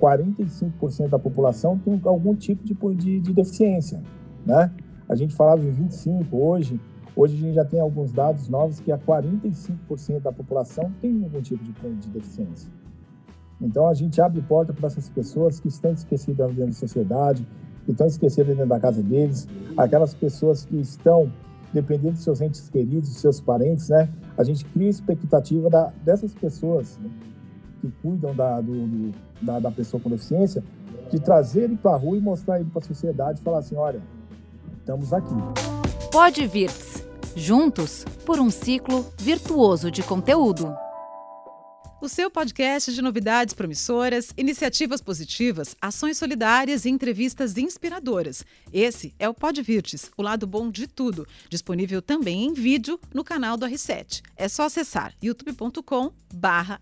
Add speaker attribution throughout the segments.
Speaker 1: 45% da população tem algum tipo de, de, de, deficiência, né? A gente falava em 25 hoje, hoje a gente já tem alguns dados novos que a 45% da população tem algum tipo de, de deficiência. Então a gente abre porta para essas pessoas que estão esquecidas dentro da sociedade, que estão esquecidas dentro da casa deles, aquelas pessoas que estão dependendo de seus entes queridos, de seus parentes, né? A gente cria expectativa da, dessas pessoas né? Que cuidam da, do, do, da, da, pessoa com deficiência, de trazer ele para a rua e mostrar ele para a sociedade e falar assim, olha, estamos aqui.
Speaker 2: Pode vir juntos por um ciclo virtuoso de conteúdo.
Speaker 3: O seu podcast de novidades promissoras, iniciativas positivas, ações solidárias e entrevistas inspiradoras. Esse é o Podvirtes, o lado bom de tudo, disponível também em vídeo no canal do R7. É só acessar youtube.com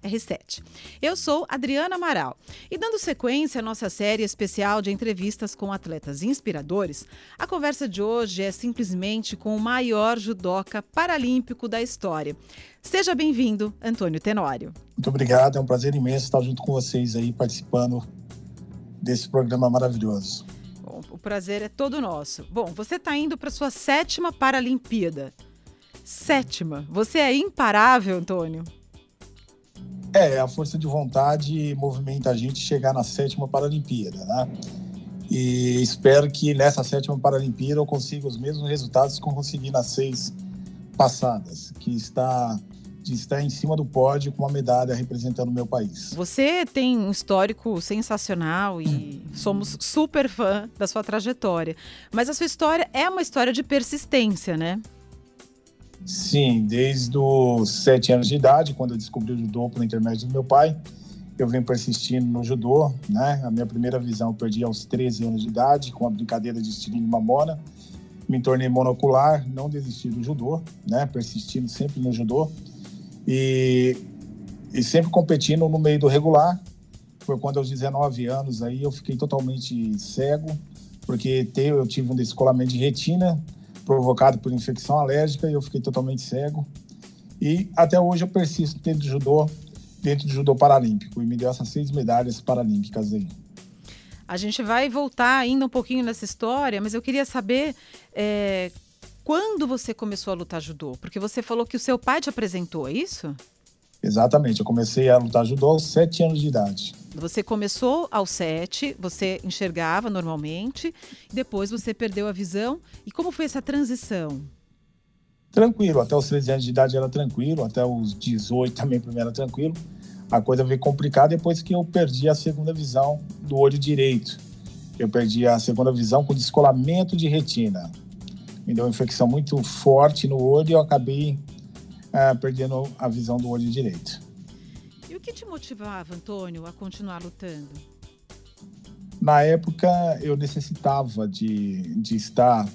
Speaker 3: R7. Eu sou Adriana Amaral e dando sequência à nossa série especial de entrevistas com atletas inspiradores, a conversa de hoje é simplesmente com o maior judoca paralímpico da história. Seja bem-vindo, Antônio Tenório.
Speaker 1: Muito obrigado, é um prazer imenso estar junto com vocês aí, participando desse programa maravilhoso.
Speaker 3: Bom, o prazer é todo nosso. Bom, você está indo para sua sétima Paralimpíada. Sétima. Você é imparável, Antônio?
Speaker 1: É, a força de vontade movimenta a gente chegar na sétima Paralimpíada, né? E espero que nessa sétima Paralimpíada eu consiga os mesmos resultados que eu consegui nas seis passadas, que está de estar em cima do pódio com uma medalha representando o meu país.
Speaker 3: Você tem um histórico sensacional e somos super fã da sua trajetória. Mas a sua história é uma história de persistência, né?
Speaker 1: Sim, desde os sete anos de idade, quando eu descobri o judô por intermédio do meu pai, eu venho persistindo no judô, né? A minha primeira visão eu perdi aos 13 anos de idade, com a brincadeira de estilingue mamona. Me tornei monocular, não desisti do judô, né? Persistindo sempre no judô e, e sempre competindo no meio do regular. Foi quando aos 19 anos aí eu fiquei totalmente cego, porque eu tive um descolamento de retina provocado por infecção alérgica e eu fiquei totalmente cego. E até hoje eu persisto dentro do judô, dentro do judô paralímpico e me deu essas seis medalhas paralímpicas aí.
Speaker 3: A gente vai voltar ainda um pouquinho nessa história, mas eu queria saber é, quando você começou a lutar judô? Porque você falou que o seu pai te apresentou, é isso?
Speaker 1: Exatamente, eu comecei a lutar judô aos sete anos de idade.
Speaker 3: Você começou aos sete, você enxergava normalmente, depois você perdeu a visão. E como foi essa transição?
Speaker 1: Tranquilo, até os 13 anos de idade era tranquilo, até os 18 também para mim era tranquilo. A coisa veio complicada depois que eu perdi a segunda visão do olho direito. Eu perdi a segunda visão com descolamento de retina me deu uma infecção muito forte no olho e eu acabei é, perdendo a visão do olho direito.
Speaker 3: E o que te motivava, Antônio, a continuar lutando?
Speaker 1: Na época, eu necessitava de, de estar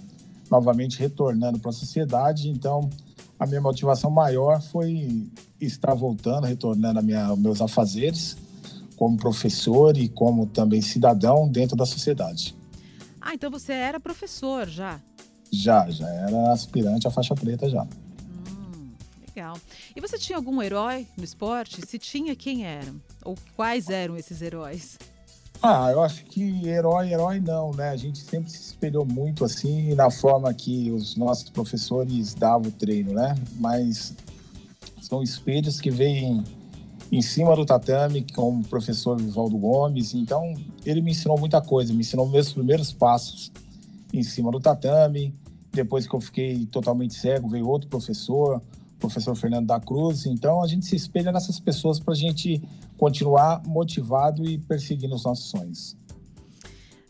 Speaker 1: novamente retornando para a sociedade, então a minha motivação maior foi estar voltando, retornando a minha, meus afazeres como professor e como também cidadão dentro da sociedade.
Speaker 3: Ah, então você era professor já?
Speaker 1: Já, já era aspirante à faixa preta já.
Speaker 3: Hum, legal. E você tinha algum herói no esporte? Se tinha, quem eram? Ou quais eram esses heróis?
Speaker 1: Ah, eu acho que herói, herói não, né? A gente sempre se espelhou muito assim na forma que os nossos professores davam o treino, né? Mas são espelhos que vêm em cima do tatame, com o professor Vivaldo Gomes. Então, ele me ensinou muita coisa, me ensinou meus primeiros passos em cima do tatame, depois que eu fiquei totalmente cego, veio outro professor, professor Fernando da Cruz. Então a gente se espelha nessas pessoas para a gente continuar motivado e perseguindo os nossos sonhos.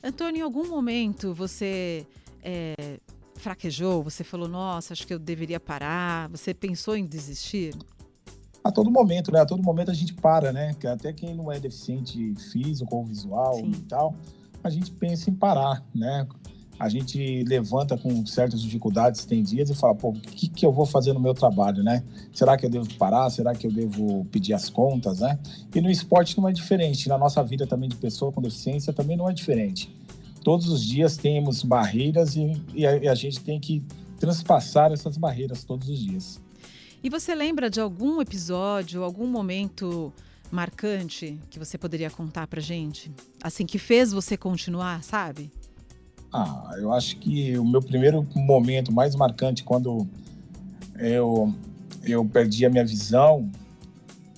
Speaker 3: Antônio, em algum momento você é, fraquejou? Você falou, nossa, acho que eu deveria parar? Você pensou em desistir?
Speaker 1: A todo momento, né? A todo momento a gente para, né? Até quem não é deficiente físico ou visual Sim. e tal, a gente pensa em parar, né? A gente levanta com certas dificuldades, tem dias e fala, pô, o que, que eu vou fazer no meu trabalho, né? Será que eu devo parar? Será que eu devo pedir as contas, né? E no esporte não é diferente, na nossa vida também de pessoa com deficiência também não é diferente. Todos os dias temos barreiras e, e, a, e a gente tem que transpassar essas barreiras todos os dias.
Speaker 3: E você lembra de algum episódio, algum momento marcante que você poderia contar pra gente? Assim, que fez você continuar, sabe?
Speaker 1: Ah, eu acho que o meu primeiro momento mais marcante quando eu, eu perdi a minha visão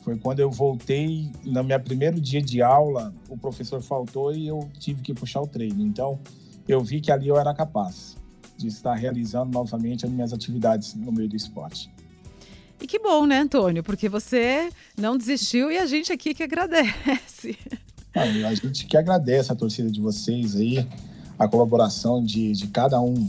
Speaker 1: foi quando eu voltei no meu primeiro dia de aula, o professor faltou e eu tive que puxar o treino. Então, eu vi que ali eu era capaz de estar realizando novamente as minhas atividades no meio do esporte.
Speaker 3: E que bom, né, Antônio? Porque você não desistiu e a gente aqui que agradece.
Speaker 1: Ah, a gente que agradece a torcida de vocês aí, a colaboração de, de cada um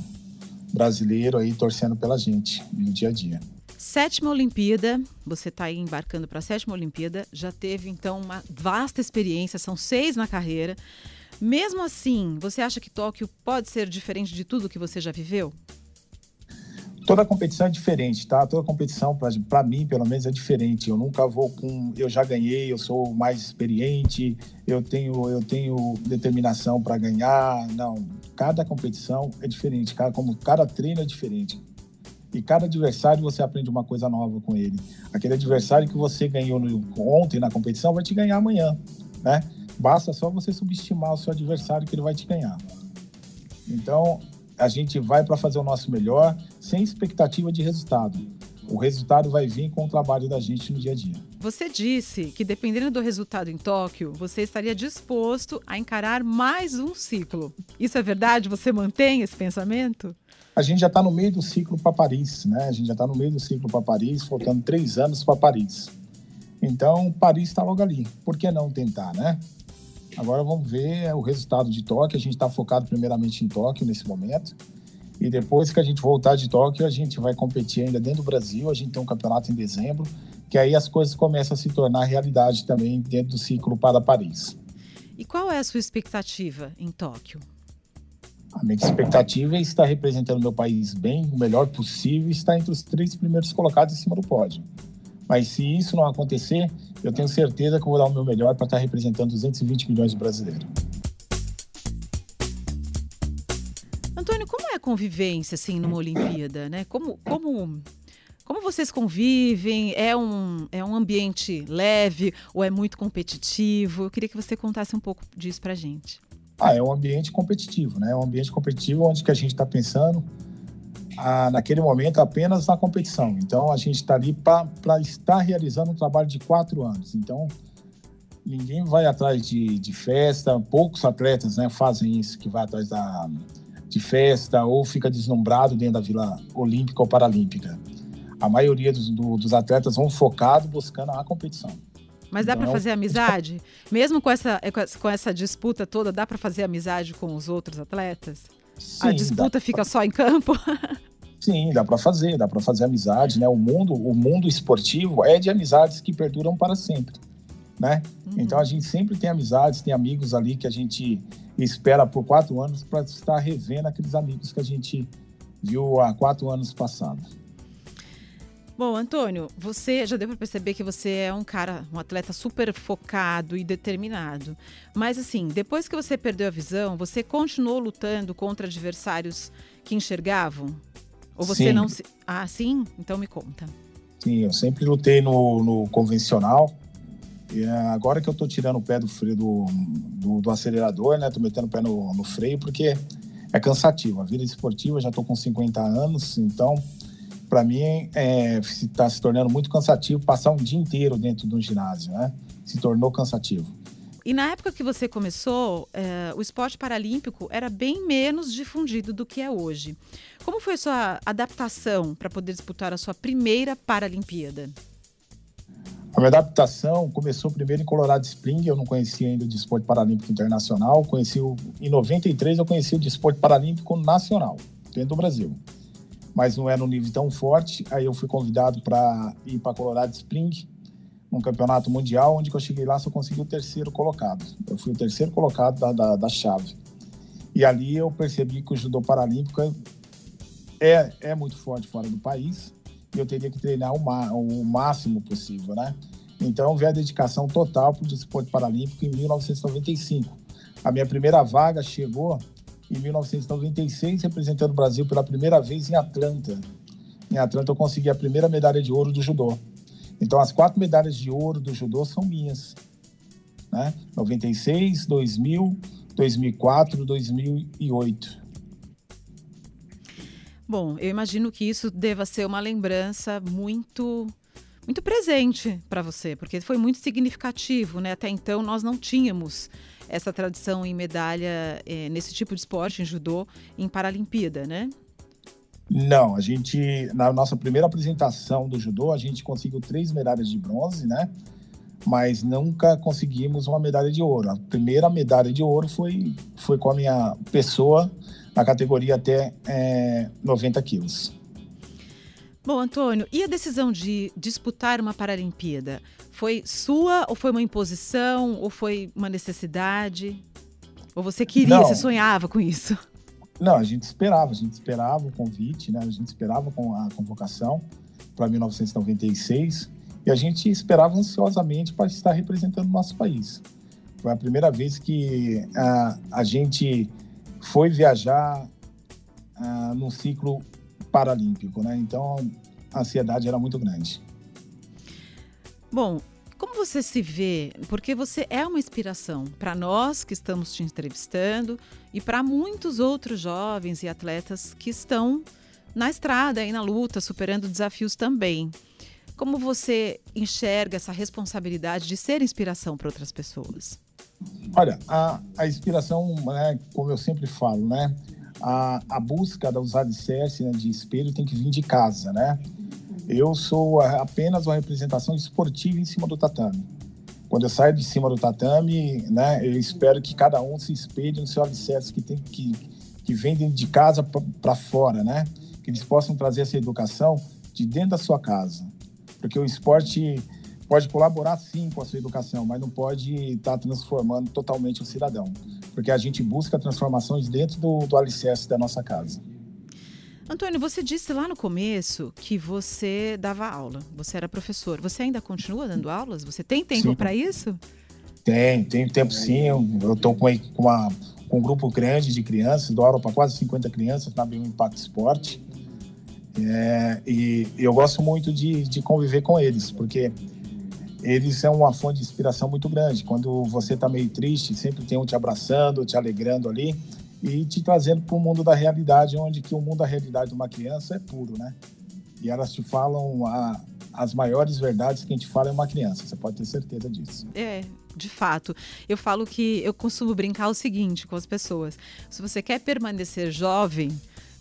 Speaker 1: brasileiro aí torcendo pela gente no dia a dia.
Speaker 3: Sétima Olimpíada, você está aí embarcando para a sétima Olimpíada, já teve então uma vasta experiência, são seis na carreira. Mesmo assim, você acha que Tóquio pode ser diferente de tudo que você já viveu?
Speaker 1: Toda competição é diferente, tá? Toda competição, para mim, pelo menos, é diferente. Eu nunca vou com. Eu já ganhei, eu sou mais experiente, eu tenho, eu tenho determinação para ganhar. Não. Cada competição é diferente, cada, como cada treino é diferente. E cada adversário você aprende uma coisa nova com ele. Aquele adversário que você ganhou no, ontem na competição vai te ganhar amanhã, né? Basta só você subestimar o seu adversário que ele vai te ganhar. Então, a gente vai para fazer o nosso melhor, sem expectativa de resultado. O resultado vai vir com o trabalho da gente no dia a dia.
Speaker 3: Você disse que, dependendo do resultado em Tóquio, você estaria disposto a encarar mais um ciclo. Isso é verdade? Você mantém esse pensamento?
Speaker 1: A gente já está no meio do ciclo para Paris, né? A gente já está no meio do ciclo para Paris, faltando três anos para Paris. Então, Paris está logo ali. Por que não tentar, né? Agora vamos ver o resultado de Tóquio. A gente está focado primeiramente em Tóquio nesse momento. E depois que a gente voltar de Tóquio, a gente vai competir ainda dentro do Brasil. A gente tem um campeonato em dezembro, que aí as coisas começam a se tornar realidade também dentro do ciclo para Paris.
Speaker 3: E qual é a sua expectativa em Tóquio?
Speaker 1: A minha expectativa é estar representando meu país bem, o melhor possível, e estar entre os três primeiros colocados em cima do pódio. Mas se isso não acontecer, eu tenho certeza que eu vou dar o meu melhor para estar representando 220 milhões de brasileiros.
Speaker 3: Antônio, como é a convivência assim numa Olimpíada, né? Como como como vocês convivem? É um, é um ambiente leve ou é muito competitivo? Eu queria que você contasse um pouco disso para gente.
Speaker 1: Ah, é um ambiente competitivo, né? É um ambiente competitivo onde que a gente está pensando a, naquele momento apenas na competição. Então a gente está ali para estar realizando um trabalho de quatro anos. Então ninguém vai atrás de, de festa, poucos atletas né, fazem isso, que vai atrás da, de festa ou fica deslumbrado dentro da Vila Olímpica ou Paralímpica. A maioria dos, do, dos atletas vão focado buscando a competição.
Speaker 3: Mas dá então, para fazer amizade? Mesmo com essa, com essa disputa toda, dá para fazer amizade com os outros atletas? Sim, a disputa fica só em campo?
Speaker 1: Sim, dá para fazer, dá para fazer amizade, né? O mundo, o mundo esportivo é de amizades que perduram para sempre, né? Uhum. Então a gente sempre tem amizades, tem amigos ali que a gente espera por quatro anos para estar revendo aqueles amigos que a gente viu há quatro anos passados.
Speaker 3: Bom, Antônio, você já deu para perceber que você é um cara, um atleta super focado e determinado. Mas assim, depois que você perdeu a visão, você continuou lutando contra adversários que enxergavam? Ou você sim. não se. Ah, sim? Então me conta.
Speaker 1: Sim, eu sempre lutei no, no convencional. E é, agora que eu tô tirando o pé do freio do, do, do acelerador, né? Tô metendo o pé no, no freio porque é cansativo. A vida esportiva, já tô com 50 anos, então para mim está é, tá se tornando muito cansativo passar um dia inteiro dentro de um ginásio, né? Se tornou cansativo.
Speaker 3: E na época que você começou, é, o esporte paralímpico era bem menos difundido do que é hoje. Como foi a sua adaptação para poder disputar a sua primeira Paralimpíada?
Speaker 1: A minha adaptação começou primeiro em Colorado Spring, eu não conhecia ainda o desporto paralímpico internacional, conheci o, em 93 eu conheci o desporto paralímpico nacional, dentro do Brasil mas não era um nível tão forte. Aí eu fui convidado para ir para Colorado Spring, um campeonato mundial, onde eu cheguei lá só consegui o terceiro colocado. Eu fui o terceiro colocado da, da, da chave. E ali eu percebi que o judô paralímpico é, é muito forte fora do país e eu teria que treinar o, o máximo possível, né? Então veio a dedicação total para o desporto paralímpico em 1995. A minha primeira vaga chegou em 1996, representando o Brasil pela primeira vez em Atlanta. Em Atlanta, eu consegui a primeira medalha de ouro do judô. Então, as quatro medalhas de ouro do judô são minhas. Né? 96, 2000, 2004, 2008.
Speaker 3: Bom, eu imagino que isso deva ser uma lembrança muito muito presente para você, porque foi muito significativo, né? Até então nós não tínhamos essa tradição em medalha eh, nesse tipo de esporte, em judô, em Paralimpíada, né?
Speaker 1: Não, a gente, na nossa primeira apresentação do judô, a gente conseguiu três medalhas de bronze, né? Mas nunca conseguimos uma medalha de ouro. A primeira medalha de ouro foi, foi com a minha pessoa na categoria até é, 90 quilos.
Speaker 3: Bom, Antônio, e a decisão de disputar uma Paralimpíada? Foi sua ou foi uma imposição ou foi uma necessidade? Ou você queria, Não. você sonhava com isso?
Speaker 1: Não, a gente esperava, a gente esperava o convite, né? A gente esperava com a convocação para 1996 e a gente esperava ansiosamente para estar representando o nosso país. Foi a primeira vez que a, a gente foi viajar uh, num ciclo paralímpico, né? Então a ansiedade era muito grande.
Speaker 3: Bom, como você se vê? Porque você é uma inspiração para nós que estamos te entrevistando e para muitos outros jovens e atletas que estão na estrada e na luta, superando desafios também. Como você enxerga essa responsabilidade de ser inspiração para outras pessoas?
Speaker 1: Olha, a, a inspiração, né, como eu sempre falo, né, a, a busca dos alicerces né, de espelho tem que vir de casa, né? Eu sou apenas uma representação esportiva em cima do tatame. Quando eu saio de cima do tatame, né, eu espero que cada um se espelhe no seu alicerce que tem que que vem de casa para fora, né? Que eles possam trazer essa educação de dentro da sua casa, porque o esporte pode colaborar sim com a sua educação, mas não pode estar tá transformando totalmente o cidadão, porque a gente busca transformações dentro do, do alicerce da nossa casa.
Speaker 3: Antônio, você disse lá no começo que você dava aula, você era professor. Você ainda continua dando aulas? Você tem tempo para isso?
Speaker 1: Tem, tenho tempo sim. Eu estou com, uma, com um grupo grande de crianças, dou aula para quase 50 crianças na Bio Impacto Esporte. É, e eu gosto muito de, de conviver com eles, porque eles são uma fonte de inspiração muito grande. Quando você está meio triste, sempre tem um te abraçando, te alegrando ali e te trazendo para o mundo da realidade, onde que o mundo da realidade de uma criança é puro, né? E elas te falam a, as maiores verdades que a gente fala é uma criança, você pode ter certeza disso.
Speaker 3: É, de fato. Eu falo que eu costumo brincar o seguinte com as pessoas: se você quer permanecer jovem,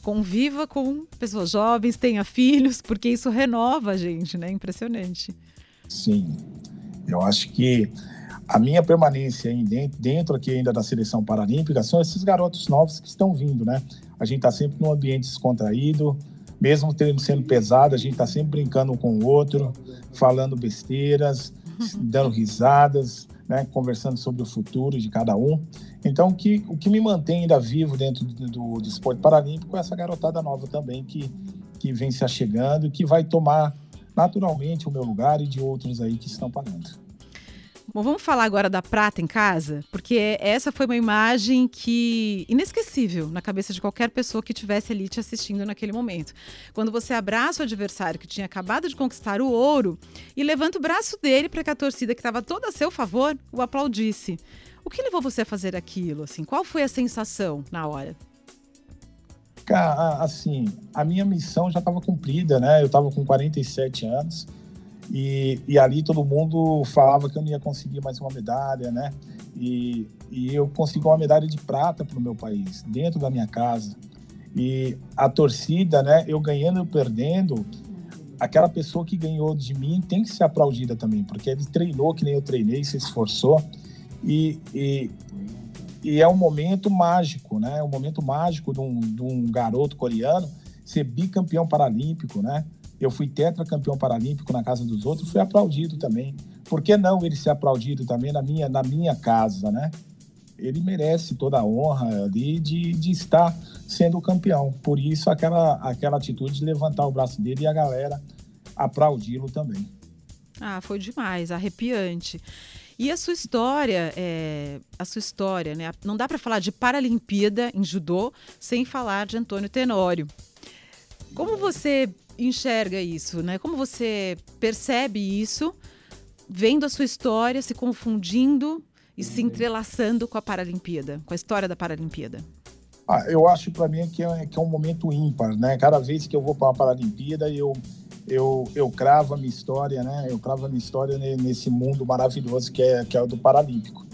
Speaker 3: conviva com pessoas jovens, tenha filhos, porque isso renova a gente, né? Impressionante.
Speaker 1: Sim, eu acho que a minha permanência dentro, dentro aqui ainda da seleção paralímpica são esses garotos novos que estão vindo, né? A gente está sempre num ambiente descontraído, mesmo tendo sendo pesado, a gente está sempre brincando com o outro, falando besteiras, dando risadas, né? Conversando sobre o futuro de cada um. Então, o que, o que me mantém ainda vivo dentro do, do, do esporte paralímpico é essa garotada nova também que, que vem se achegando e que vai tomar naturalmente o meu lugar e de outros aí que estão pagando.
Speaker 3: Bom, vamos falar agora da prata em casa, porque essa foi uma imagem que inesquecível na cabeça de qualquer pessoa que estivesse ali te assistindo naquele momento. Quando você abraça o adversário que tinha acabado de conquistar o ouro e levanta o braço dele para que a torcida que estava toda a seu favor o aplaudisse. O que levou você a fazer aquilo? Assim, qual foi a sensação na hora?
Speaker 1: Cara, assim, a minha missão já estava cumprida, né? Eu estava com 47 anos e, e ali todo mundo falava que eu não ia conseguir mais uma medalha, né? E, e eu consegui uma medalha de prata para o meu país, dentro da minha casa. E a torcida, né? Eu ganhando ou perdendo, aquela pessoa que ganhou de mim tem que ser aplaudida também, porque ele treinou que nem eu treinei, se esforçou. E, e, e é um momento mágico, né? É um momento mágico de um, de um garoto coreano ser bicampeão paralímpico, né? Eu fui tetracampeão paralímpico na casa dos outros, fui aplaudido também. Por que não ele ser aplaudido também na minha, na minha casa, né? Ele merece toda a honra ali de, de estar sendo campeão. Por isso, aquela, aquela atitude de levantar o braço dele e a galera aplaudi-lo também.
Speaker 3: Ah, foi demais, arrepiante. E a sua história, é, a sua história, né? Não dá para falar de Paralimpíada em judô sem falar de Antônio Tenório. Como você enxerga isso, né? Como você percebe isso, vendo a sua história se confundindo e se entrelaçando com a Paralimpíada, com a história da Paralimpíada?
Speaker 1: Ah, eu acho para mim que é, que é um momento ímpar, né? Cada vez que eu vou para uma Paralimpíada, eu eu, eu cravo a minha história, né? Eu cravo a minha história nesse mundo maravilhoso que é, que é o do Paralímpico.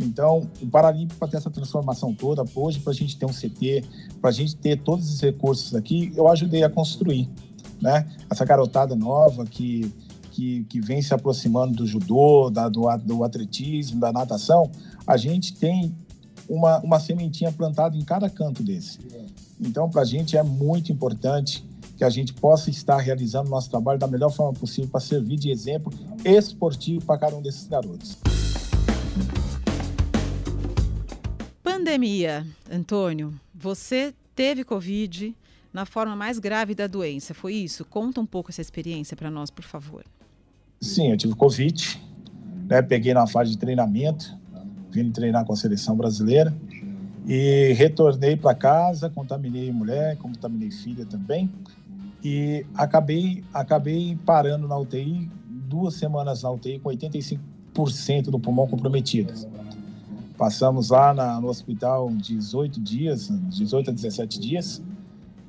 Speaker 1: Então, o Paralímpico, para ter essa transformação toda, hoje, para a gente ter um CT, para a gente ter todos os recursos aqui, eu ajudei a construir, né? Essa garotada nova que, que, que vem se aproximando do judô, da, do, do atletismo, da natação, a gente tem uma, uma sementinha plantada em cada canto desse. Então, para a gente é muito importante que a gente possa estar realizando nosso trabalho da melhor forma possível para servir de exemplo esportivo para cada um desses garotos.
Speaker 3: Pandemia, Antônio, você teve Covid na forma mais grave da doença, foi isso? Conta um pouco essa experiência para nós, por favor.
Speaker 1: Sim, eu tive Covid, né? peguei na fase de treinamento, vim treinar com a seleção brasileira e retornei para casa, contaminei mulher, contaminei filha também e acabei acabei parando na UTI duas semanas na UTI com 85% do pulmão comprometido. Passamos lá na, no hospital 18 dias, 18 a 17 dias,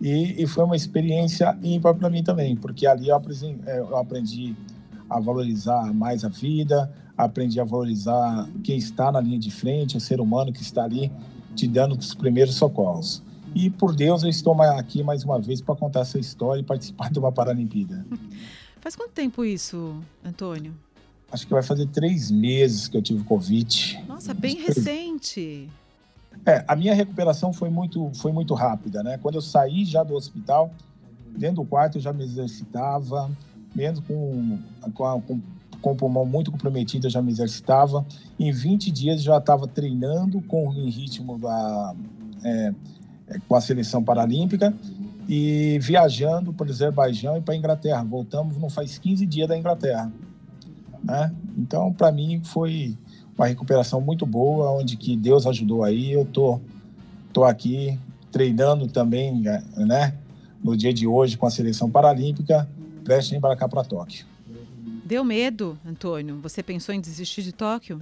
Speaker 1: e, e foi uma experiência ímpar para mim também, porque ali eu aprendi, é, eu aprendi a valorizar mais a vida, aprendi a valorizar quem está na linha de frente, o ser humano que está ali te dando os primeiros socorros. E por Deus eu estou aqui mais uma vez para contar essa história e participar de uma Paralimpíada.
Speaker 3: Faz quanto tempo isso, Antônio?
Speaker 1: acho que vai fazer três meses que eu tive Covid.
Speaker 3: Nossa, bem recente.
Speaker 1: É, a minha recuperação foi muito, foi muito rápida, né? Quando eu saí já do hospital, dentro do quarto eu já me exercitava, mesmo com, com, com, com o pulmão muito comprometido, eu já me exercitava. Em 20 dias já estava treinando com em ritmo da, é, com a seleção paralímpica e viajando para o Azerbaijão e para a Inglaterra. Voltamos não faz 15 dias da Inglaterra. Né? Então, para mim, foi uma recuperação muito boa, onde que Deus ajudou aí. Eu tô, tô aqui treinando também, né? No dia de hoje com a seleção paralímpica, prestes a embarcar para Tóquio.
Speaker 3: Deu medo, Antônio? Você pensou em desistir de Tóquio?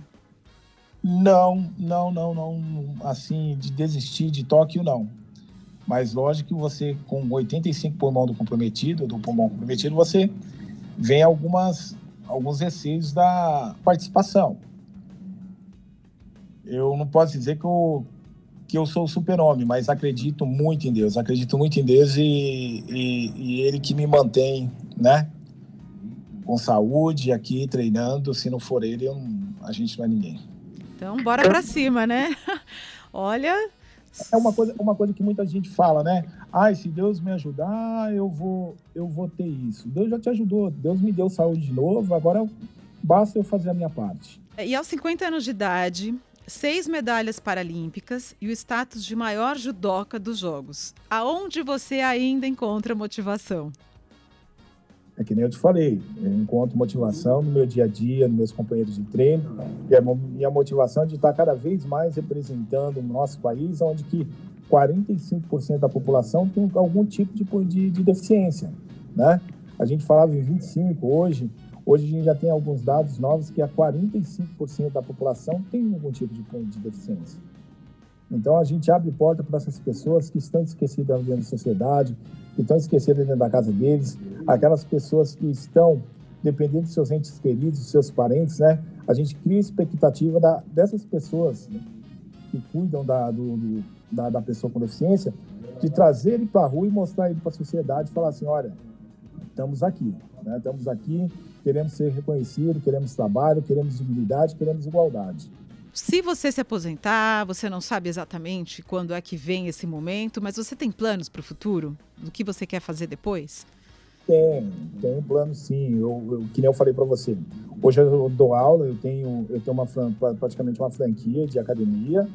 Speaker 1: Não, não, não, não. Assim, de desistir de Tóquio, não. Mas lógico que você, com 85 pulmão do comprometido, do pulmão comprometido, você vem algumas alguns receios da participação. Eu não posso dizer que eu, que eu sou super-homem, mas acredito muito em Deus. Acredito muito em Deus e, e, e Ele que me mantém, né? Com saúde aqui, treinando. Se não for Ele, eu, a gente não é ninguém.
Speaker 3: Então, bora para cima, né? Olha,
Speaker 1: é uma coisa, uma coisa que muita gente fala, né? Ai, se Deus me ajudar, eu vou, eu vou ter isso. Deus já te ajudou, Deus me deu saúde de novo, agora basta eu fazer a minha parte.
Speaker 3: E aos 50 anos de idade, seis medalhas paralímpicas e o status de maior judoca dos Jogos. Aonde você ainda encontra motivação?
Speaker 1: É que nem eu te falei, eu encontro motivação no meu dia a dia, nos meus companheiros de treino, e a minha motivação é de estar cada vez mais representando o nosso país, onde que 45% da população tem algum tipo de, de, de, deficiência, né? A gente falava em 25 hoje, hoje a gente já tem alguns dados novos que a 45% da população tem algum tipo de, de deficiência. Então a gente abre porta para essas pessoas que estão esquecidas dentro da sociedade, que estão esquecidas dentro da casa deles, aquelas pessoas que estão dependendo de seus entes queridos, dos seus parentes, né? A gente cria expectativa da, dessas pessoas né? que cuidam da, do, do, da, da, pessoa com deficiência, de trazer ele para a rua e mostrar ele para a sociedade, falar assim, olha, estamos aqui, né? Estamos aqui, queremos ser reconhecidos, queremos trabalho, queremos dignidade, queremos igualdade.
Speaker 3: Se você se aposentar, você não sabe exatamente quando é que vem esse momento, mas você tem planos para o futuro? Do que você quer fazer depois?
Speaker 1: Tem, tem plano sim. Eu, eu, que nem eu falei para você. Hoje eu dou aula, eu tenho, eu tenho uma, praticamente uma franquia de academia.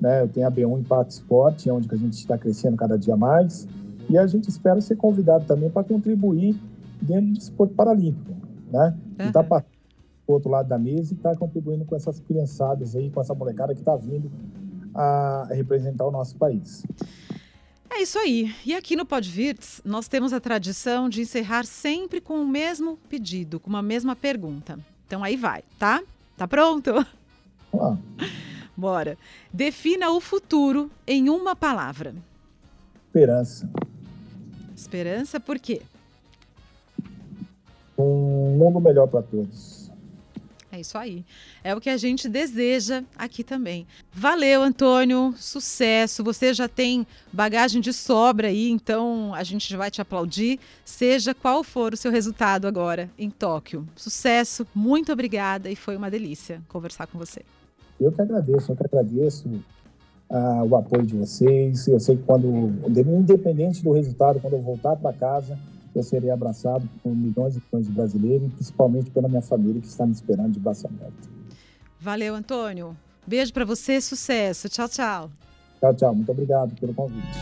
Speaker 1: Né? Eu tenho a B1 Impact Sport, onde a gente está crescendo cada dia mais. E a gente espera ser convidado também para contribuir dentro do esporte paralímpico. Né? Uhum. E tá do outro lado da mesa e está contribuindo com essas criançadas aí, com essa molecada que está vindo a representar o nosso país.
Speaker 3: É É isso aí. E aqui no Podvirts, nós temos a tradição de encerrar sempre com o mesmo pedido, com uma mesma pergunta. Então aí vai, tá? Tá pronto?
Speaker 1: Ah.
Speaker 3: Bora. Defina o futuro em uma palavra.
Speaker 1: Esperança.
Speaker 3: Esperança por quê?
Speaker 1: Um mundo melhor para todos.
Speaker 3: É isso aí. É o que a gente deseja aqui também. Valeu, Antônio. Sucesso. Você já tem bagagem de sobra aí, então a gente vai te aplaudir, seja qual for o seu resultado agora em Tóquio. Sucesso. Muito obrigada e foi uma delícia conversar com você.
Speaker 1: Eu que agradeço, eu que agradeço ah, o apoio de vocês. Eu sei que quando, independente do resultado, quando eu voltar para casa, eu serei abraçado por milhões e milhões de brasileiros, e principalmente pela minha família que está me esperando de braço aberto.
Speaker 3: Valeu, Antônio. Beijo para você, sucesso. Tchau, tchau.
Speaker 1: Tchau, tchau. Muito obrigado pelo convite.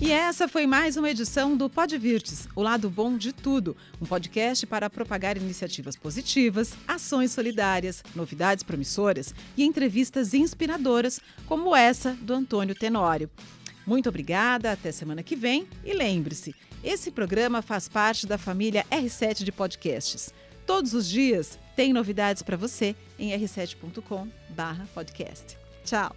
Speaker 3: E essa foi mais uma edição do Podvirtes, o lado bom de tudo, um podcast para propagar iniciativas positivas, ações solidárias, novidades promissoras e entrevistas inspiradoras, como essa do Antônio Tenório. Muito obrigada, até semana que vem e lembre-se, esse programa faz parte da família R7 de podcasts. Todos os dias tem novidades para você em r7.com/podcast. Tchau.